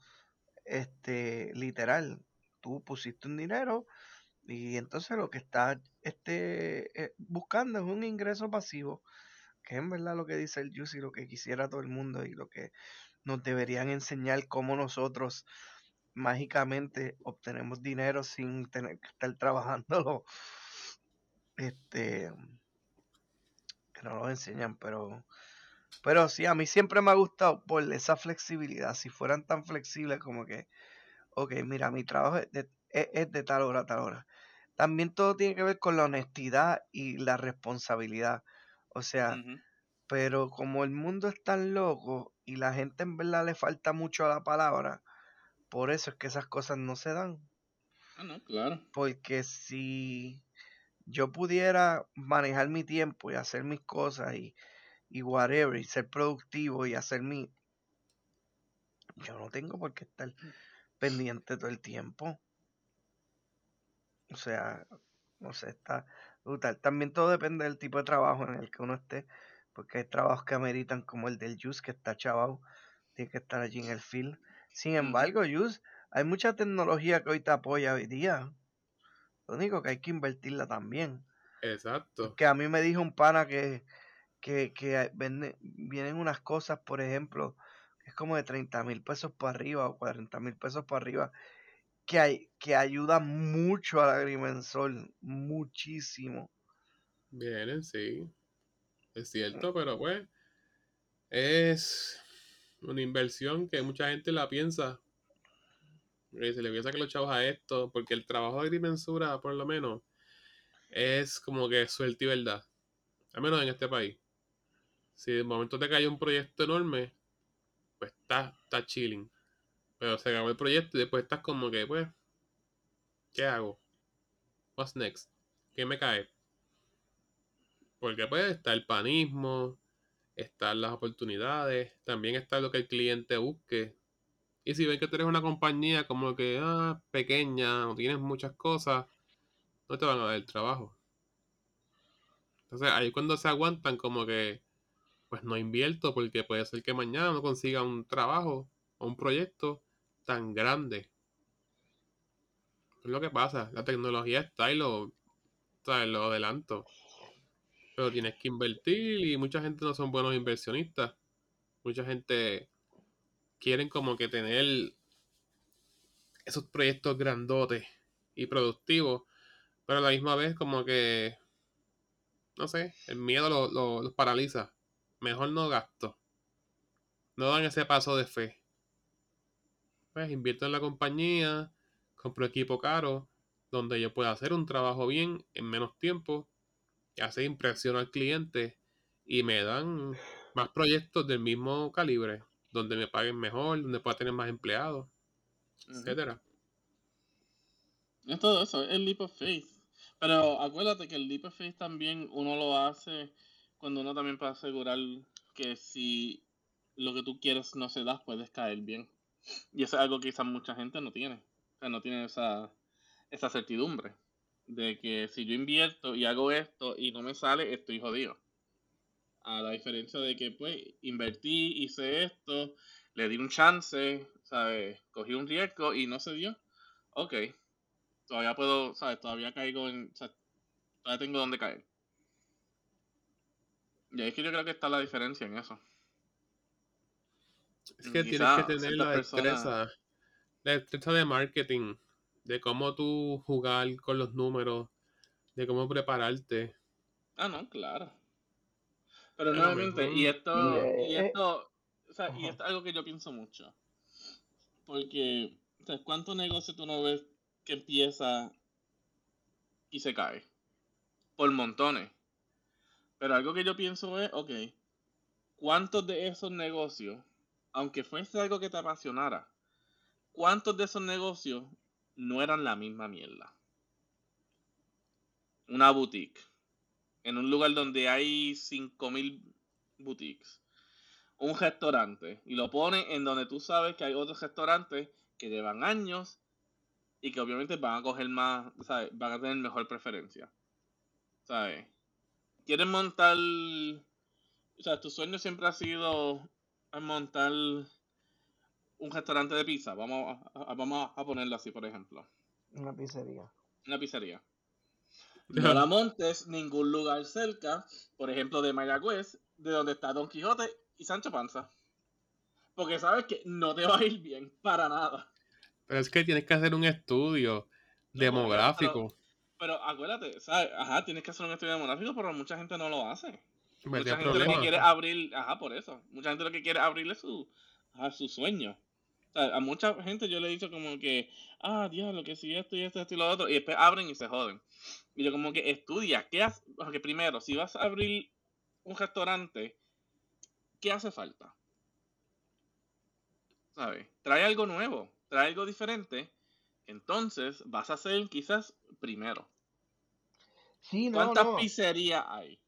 este, literal. Tú pusiste un dinero y entonces lo que estás este, eh, buscando es un ingreso pasivo que en verdad lo que dice el Juicy, lo que quisiera todo el mundo y lo que nos deberían enseñar cómo nosotros mágicamente obtenemos dinero sin tener que estar trabajándolo. Este, que no lo enseñan, pero, pero sí, a mí siempre me ha gustado por esa flexibilidad. Si fueran tan flexibles como que, ok, mira, mi trabajo es de, es de tal hora a tal hora. También todo tiene que ver con la honestidad y la responsabilidad. O sea, pero como el mundo es tan loco y la gente en verdad le falta mucho a la palabra, por eso es que esas cosas no se dan. Ah, no, claro. Porque si yo pudiera manejar mi tiempo y hacer mis cosas y, y whatever, y ser productivo y hacer mi... Yo no tengo por qué estar pendiente todo el tiempo. O sea, no sé, está brutal. También todo depende del tipo de trabajo en el que uno esté porque hay trabajos que ameritan como el del Jus, que está chavado, tiene que estar allí en el field. Sin embargo, Jus, hay mucha tecnología que hoy te apoya hoy día. Lo único que hay que invertirla también. Exacto. Que a mí me dijo un pana que, que, que vienen unas cosas, por ejemplo, que es como de 30 mil pesos para arriba o 40 mil pesos para arriba, que, hay, que ayuda mucho al agrimensor, muchísimo. Vienen, sí. Es cierto, pero pues es una inversión que mucha gente la piensa. se le piensa que los chavos a esto, porque el trabajo de agrimensura, por lo menos, es como que suerte y verdad. Al menos en este país. Si de momento te cae un proyecto enorme, pues está, está chilling. Pero se acabó el proyecto y después estás como que, pues, ¿qué hago? What's next? ¿Qué me cae? Porque pues está el panismo, están las oportunidades, también está lo que el cliente busque. Y si ven que tú eres una compañía como que ah, pequeña, no tienes muchas cosas, no te van a dar el trabajo. Entonces ahí cuando se aguantan como que pues no invierto porque puede ser que mañana no consiga un trabajo o un proyecto tan grande. Es lo que pasa, la tecnología está y lo, lo adelanto. Pero tienes que invertir y mucha gente no son buenos inversionistas. Mucha gente quieren como que tener esos proyectos grandotes y productivos, pero a la misma vez como que, no sé, el miedo los paraliza. Mejor no gasto. No dan ese paso de fe. Pues invierto en la compañía, compro equipo caro, donde yo pueda hacer un trabajo bien en menos tiempo hace impresión al cliente y me dan más proyectos del mismo calibre, donde me paguen mejor, donde pueda tener más empleados, etcétera. Es todo eso, es el leap of faith. Pero acuérdate que el leap of faith también uno lo hace cuando uno también puede asegurar que si lo que tú quieres no se da, puedes caer bien. Y eso es algo que quizás mucha gente no tiene. O sea, no tiene esa, esa certidumbre de que si yo invierto y hago esto y no me sale, estoy jodido. A la diferencia de que, pues, invertí, hice esto, le di un chance, ¿sabes? Cogí un riesgo y no se dio. Ok. Todavía puedo, ¿sabes? Todavía caigo en. todavía tengo donde caer. Y ahí es que yo creo que está la diferencia en eso. Es que tienes que tener la destreza, la destreza de marketing, de cómo tú jugar con los números, de cómo prepararte. Ah, no, claro. Pero nuevamente, y esto, y eh, esto, o sea, y esto es algo que yo pienso mucho. Porque, o sea, ¿cuántos negocios tú no ves que empieza y se cae? Por montones. Pero algo que yo pienso es, ok, ¿cuántos de esos negocios, aunque fuese algo que te apasionara, cuántos de esos negocios no eran la misma mierda? Una boutique, en un lugar donde hay 5000 boutiques, un restaurante, y lo pone en donde tú sabes que hay otros restaurantes que llevan años y que obviamente van a coger más, ¿sabes? Van a tener mejor preferencia. ¿Sabes? quieres montar, o sea, tu sueño siempre ha sido montar un restaurante de pizza, vamos a, vamos a ponerlo así, por ejemplo. Una pizzería. Una pizzería. No la montes ningún lugar cerca, por ejemplo, de Mayagüez, de donde está Don Quijote y Sancho Panza. Porque sabes que no te va a ir bien para nada. Pero es que tienes que hacer un estudio demográfico. Pero acuérdate, ¿sabes? Ajá, tienes que hacer un estudio demográfico, pero mucha gente no lo hace. Mucha gente lo que quiere abrir, ajá, por eso. Mucha gente lo que quiere abrirle su, a su sueño. O sea, a mucha gente yo le he dicho como que, ah, diablo, que si esto y esto, esto y lo otro, y después abren y se joden. Y yo como que estudia, ¿qué hace? Porque primero, si vas a abrir un restaurante, ¿qué hace falta? ¿Sabes? Trae algo nuevo, trae algo diferente entonces vas a hacer quizás primero. Sí, no, ¿Cuántas pizzerías hay?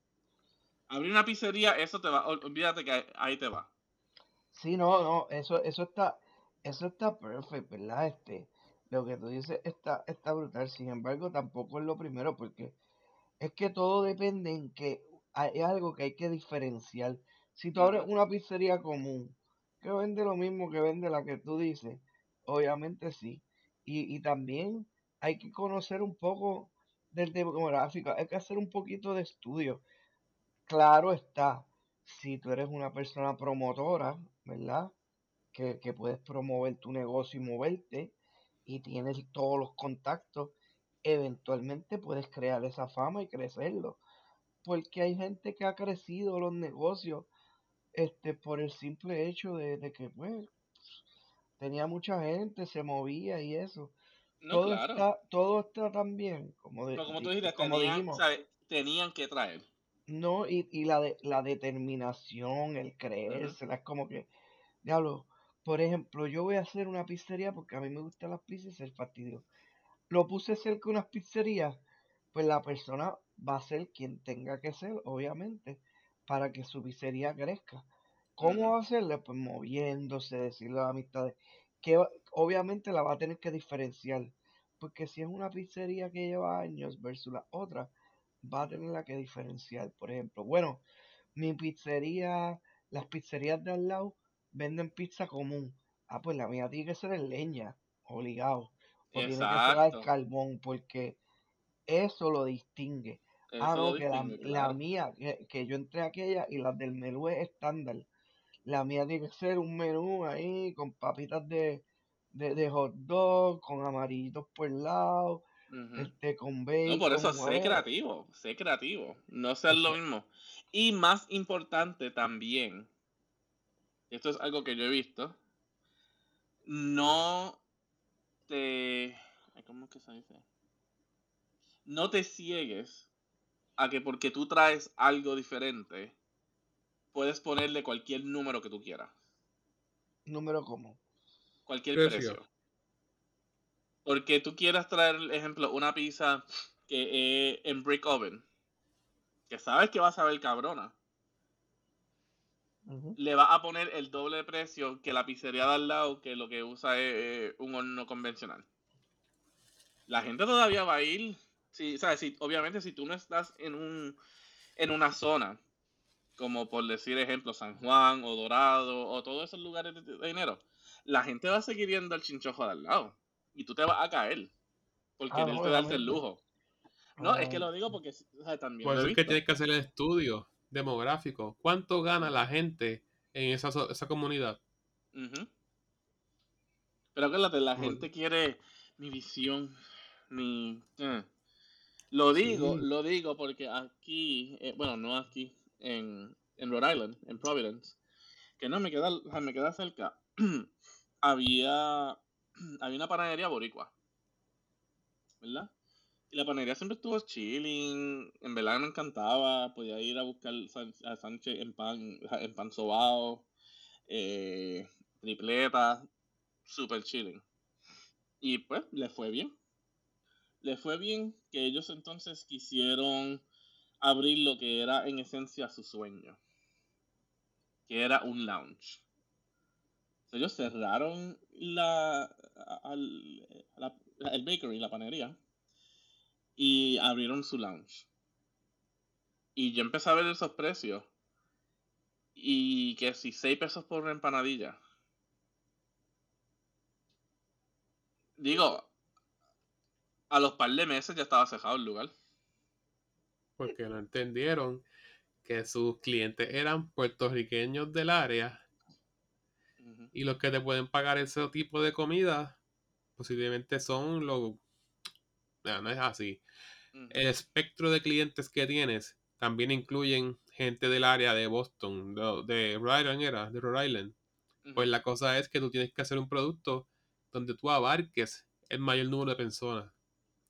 Abrir una pizzería, eso te va, olvídate que ahí te va. Sí, no, no, eso, eso está, eso está perfecto, ¿verdad? Este, lo que tú dices está, está brutal. Sin embargo, tampoco es lo primero, porque es que todo depende en que hay algo que hay que diferenciar. Si tú abres una pizzería común, que vende lo mismo que vende la que tú dices, obviamente sí. Y, también hay que conocer un poco del demográfico, hay que hacer un poquito de estudio. Claro está, si tú eres una persona promotora, ¿verdad? Que, que puedes promover tu negocio y moverte y tienes todos los contactos, eventualmente puedes crear esa fama y crecerlo. Porque hay gente que ha crecido los negocios este, por el simple hecho de, de que, pues, tenía mucha gente, se movía y eso. todo, está, todo está tan bien, como, de, como tú dijiste, tenían, tenían que traer. No, y, y la, de, la determinación, el creérsela, es como que, diablo, por ejemplo, yo voy a hacer una pizzería porque a mí me gustan las pizzas y ser fastidio. Lo puse cerca de unas pizzerías, pues la persona va a ser quien tenga que ser, obviamente, para que su pizzería crezca. ¿Cómo va a hacerle? Pues moviéndose, decirle a las amistades, que obviamente la va a tener que diferenciar, porque si es una pizzería que lleva años versus la otra, va a tener que diferenciar. Por ejemplo, bueno, mi pizzería, las pizzerías de al lado venden pizza común. Ah, pues la mía tiene que ser en leña, obligado. O tiene que ser al carbón, porque eso lo distingue. ah, no, que la, mía, que, que, yo entré aquella y las del menú es estándar. La mía tiene que ser un menú ahí con papitas de, de, hot dog, con amarillitos por el lado, este, con bacon. No, por eso sé creativo, sé creativo. No sé lo mismo. Y más importante también, esto es algo que yo he visto, no te... ¿Cómo es que se dice? No te ciegues a que porque tú traes algo diferente, puedes ponerle cualquier número que tú quieras. ¿Número cómo? Cualquier precio. Porque tú quieras traer, ejemplo, una pizza que es en brick oven. Que sabes que vas a ver cabrona. Le va a poner el doble de precio que la pizzería de al lado, que lo que usa es eh, un horno convencional. La gente todavía va a ir, si, ¿sabes? Si, obviamente si tú no estás en, un, en una zona, como por decir ejemplo San Juan o Dorado o todos esos lugares de, de dinero, la gente va a seguir yendo al chinchojo de al lado y tú te vas a caer por Ah, quererte darte el lujo. No, es que lo Obviamente. digo porque o sea, también Por lo eso es que tienes que hacer el estudio demográfico. ¿Cuánto gana la gente en esa, esa comunidad? Pero acuérdate, la gente quiere mi visión, mi... eh. Lo digo, Sí. lo digo porque aquí, eh, bueno, no aquí, en, en Rhode Island, en Providence, que no me queda, o sea, me queda cerca, había, había una panadería boricua, ¿verdad? Y la panadería siempre estuvo chilling, en verdad me encantaba, podía ir a buscar a Sánchez en pan, en pan sobao, eh, tripleta, super chilling. Y pues le fue bien. Le fue bien que ellos entonces quisieron abrir lo que era en esencia su sueño, que era un lounge. Ellos cerraron la, el bakery, la panería, y abrieron su lounge. Y yo empecé a ver esos precios. Y que si 6 pesos por una empanadilla. Digo, a los par de meses ya estaba cerrado el lugar. Porque no entendieron que sus clientes eran puertorriqueños del área y los que te pueden pagar ese tipo de comida posiblemente son los... No, no es así. El espectro de clientes que tienes también incluyen gente del área de Boston, de, de Rhode Island era, de Rhode Island. Pues la cosa es que tú tienes que hacer un producto donde tú abarques el mayor número de personas.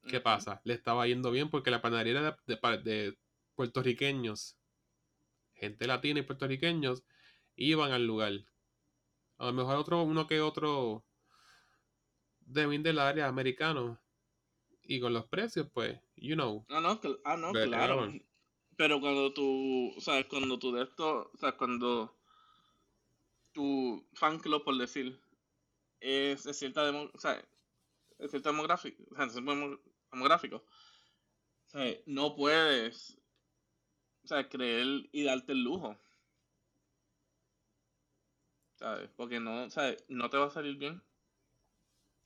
¿Qué pasa? Le estaba yendo bien porque la panadería era de, de- de puertorriqueños, gente latina y puertorriqueños, iban al lugar. A lo mejor otro, uno que otro de bien del área americano. Y con los precios, pues, you know. Ah, no, cl- ah, no, claro. claro. Pero cuando tú, sabes, cuando tú de esto, o sea, cuando tu fan club, por decir, es de cierta demo, sea, es cierto demográfico, o sea, es demo- demográfico, sea, no puedes, o sea, creer y darte el lujo. ¿Sabes? Porque no, ¿sabes? No te va a salir bien.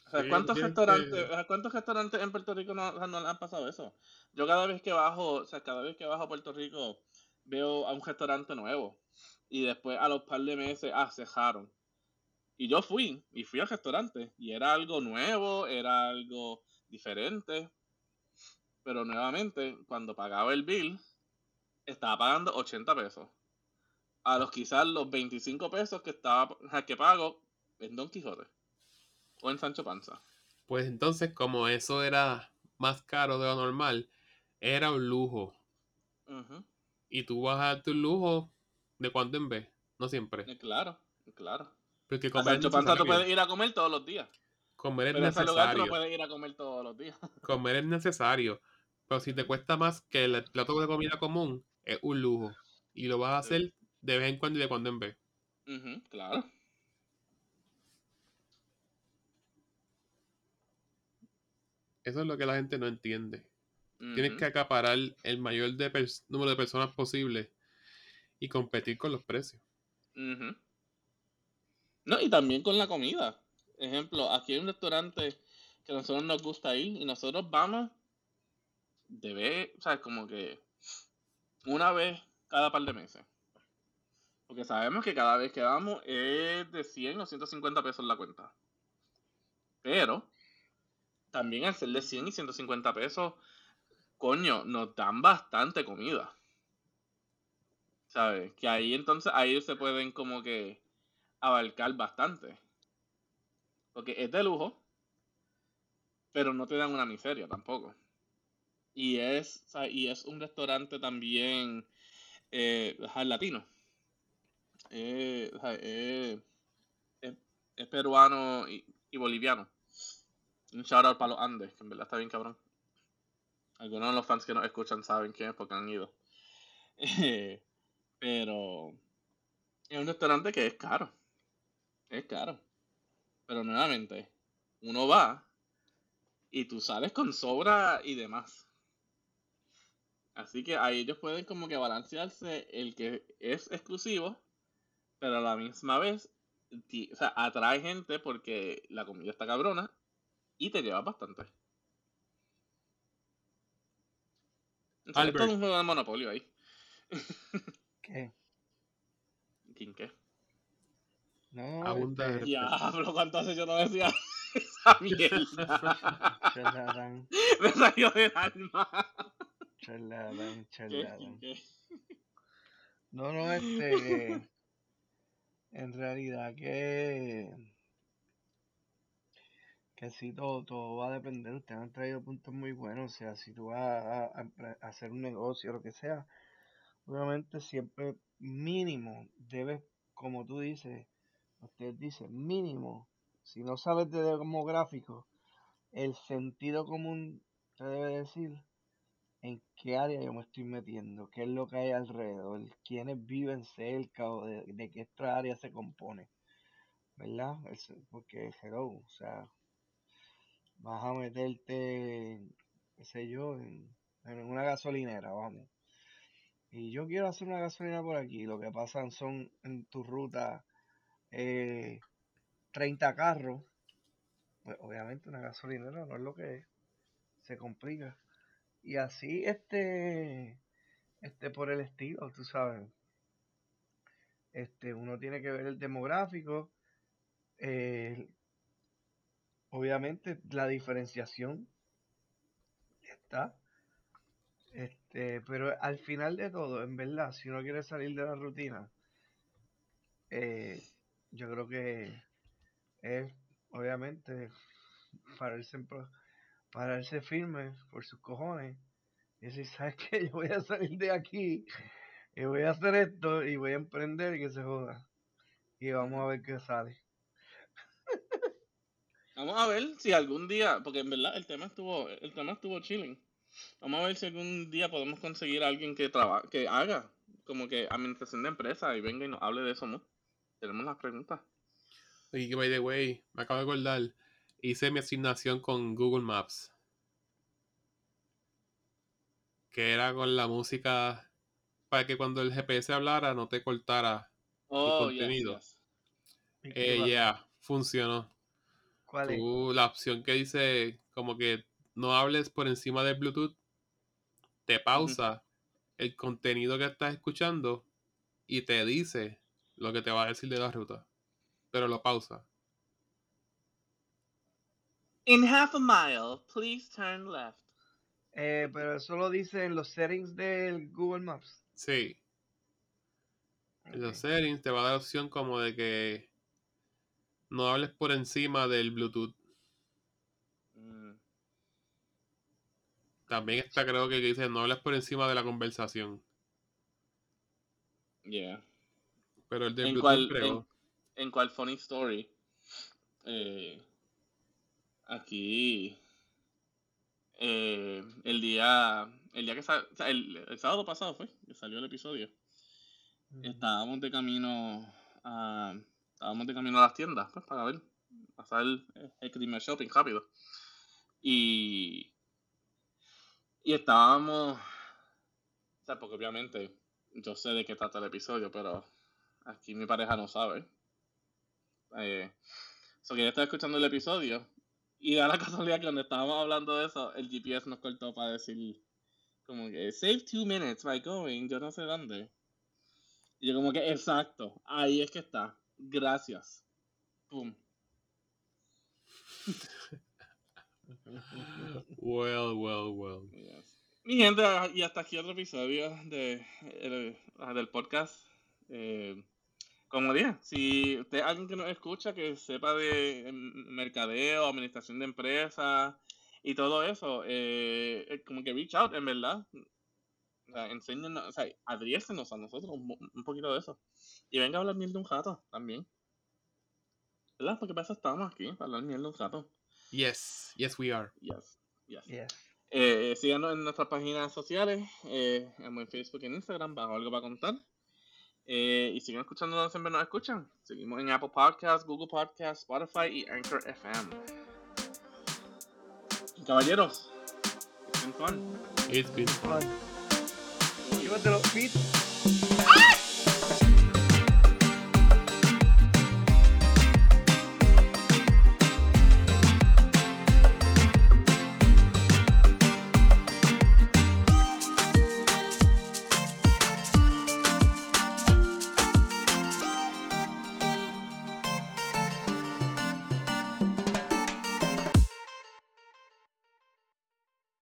O sea, Sí, ¿cuántos restaurantes, cuántos restaurantes en Puerto Rico no, no le han pasado eso? Yo cada vez que bajo, o sea, cada vez que bajo a Puerto Rico veo a un restaurante nuevo y después a los par de meses, ah, cejaron. Y yo fui, y fui al restaurante y era algo nuevo, era algo diferente, pero nuevamente, cuando pagaba el bill, estaba pagando 80 pesos. A los quizás los 25 pesos que estaba que pago en Don Quijote o en Sancho Panza. Pues entonces, como eso era más caro de lo normal, era un lujo. Y tú vas a darte un lujo de cuando en vez, no siempre. eh, Claro, claro. Porque A comer es Sancho Panza tú puedes ir a comer todos los días. Comer es Pero a ese lugar tú no necesario. puedes ir a comer todos los días. Comer es necesario. Pero si te cuesta más que el plato de comida común, es un lujo. Y lo vas a hacer de vez en cuando y de cuando en vez. Claro. Eso es lo que la gente no entiende. Tienes que acaparar el mayor de número de personas posible y competir con los precios. No, y también con la comida. Ejemplo, aquí hay un restaurante que a nosotros nos gusta ir y nosotros vamos de vez, o sea, como que una vez cada par de meses. Porque sabemos que cada vez que vamos es de 100 o 150 pesos la cuenta. Pero también al ser de 100 y 150 pesos, coño, nos dan bastante comida. ¿Sabes? Que ahí entonces, ahí se pueden como que abarcar bastante. Porque es de lujo, pero no te dan una miseria tampoco. Y es, y es un restaurante también eh, latino. Eh, o sea, eh, es, es peruano y, y boliviano. Un shout out para los Andes, que en verdad está bien cabrón. Algunos de los fans que nos escuchan saben quién es porque han ido. Eh, pero, Es un restaurante que es caro. Es caro. Pero nuevamente, uno va y tú sales con sobra y demás. Así que ahí ellos pueden como que balancearse el que es exclusivo, pero a la misma vez ti- o sea, atrae gente porque la comida está cabrona y te lleva bastante. O sea, es un juego de monopolio ahí. ¿Qué? ¿Quién qué? No, Abunda este, Diablo, ¿cuánto hace yo no decía esa mierda? Me salió del alma. charlatán. ¿Qué? No, no, este, en realidad que, que sí, todo, todo va a depender. Ustedes han traído puntos muy buenos. O sea, si tú vas a, hacer un negocio lo que sea, obviamente siempre mínimo debes, como tú dices, usted dice mínimo, si no sabes de demográfico, el sentido común te debe decir en qué área yo me estoy metiendo, qué es lo que hay alrededor, quiénes viven cerca o de, de qué otra área se compone, ¿verdad? Es- porque, hello, o sea, vas a meterte, qué sé yo, en, en una gasolinera, vamos. Y yo quiero hacer una gasolina por aquí, lo que pasan son en tu ruta eh, 30 carros, pues obviamente una gasolinera no es lo que se complica. Y así, este, este por el estilo, tú sabes. Este, uno tiene que ver el demográfico, eh, obviamente la diferenciación está. Este, pero al final de todo, en verdad, si uno quiere salir de la rutina, eh, yo creo que es, obviamente, pararse, en pro- pararse firme por sus cojones y decir, ¿sabes qué? Yo voy a salir de aquí y voy a hacer esto y voy a emprender y que se joda. Y vamos a ver qué sale. Vamos a ver si algún día, porque en verdad el tema estuvo, el tema estuvo chilling. Vamos a ver si algún día podemos conseguir a alguien que traba, que haga como que administración de empresa y venga y nos hable de eso, ¿no? Tenemos las preguntas. Y que, by the way, me acabo de acordar, hice mi asignación con Google Maps. Que era con la música para que cuando el GPS hablara no te cortara. Oh, yes, contenido. yes. ¿Y qué Eh, pasa? yeah, funcionó. ¿Cuál es? Tú, la opción que dice como que no hables por encima del Bluetooth, te pausa el contenido que estás escuchando y te dice lo que te va a decir de la ruta. Pero lo pausa. In half a mile, please turn left. Eh, pero eso lo dice en los settings del Google Maps. Sí. En los settings te va a dar opción como de que no hables por encima del Bluetooth. Mm, También está creo que dice no hables por encima de la conversación. yeah. Pero el de En Bluetooth cual, creo. en, en cual funny story, eh, aquí, eh, el día, el día que sa- o sea, el, el sábado pasado fue, que salió el episodio, estábamos de camino a, estábamos de camino a las tiendas, pues, para ver, pasar el, el shopping rápido. Y, y estábamos, o sea, porque obviamente yo sé de qué trata el episodio, pero aquí mi pareja no sabe. Eh, so que ella estaba escuchando el episodio y da la casualidad que cuando estábamos hablando de eso, el GPS nos cortó para decir como que save two minutes by going, yo no sé dónde. Y yo como que exacto, ahí es que está. Gracias. Pum. Well, well, well. Yes. Mi gente, y hasta aquí otro episodio de, el- ah, del podcast. Eh, como dije, si usted es alguien que nos escucha, que sepa de em, mercadeo, administración de empresas y todo eso, eh, como que reach out, en verdad. O sea, enséñenos, o sea, adriésenos a nosotros un, poquito de eso. Y venga a hablar mierda un rato también. ¿Verdad? Porque para eso estamos aquí, para hablar mierda un rato. Yes, yes we are. Yes, yes. Yes. Eh, síganos en nuestras páginas sociales, eh, en Facebook y en Instagram, bajo algo para contar. Eh, y siguen escuchando donde siempre nos escuchan. Seguimos en Apple Podcasts, Google Podcasts, Spotify y Anchor FM. Y caballeros, it's been fun. It's been fun. Llévatelo, Pete.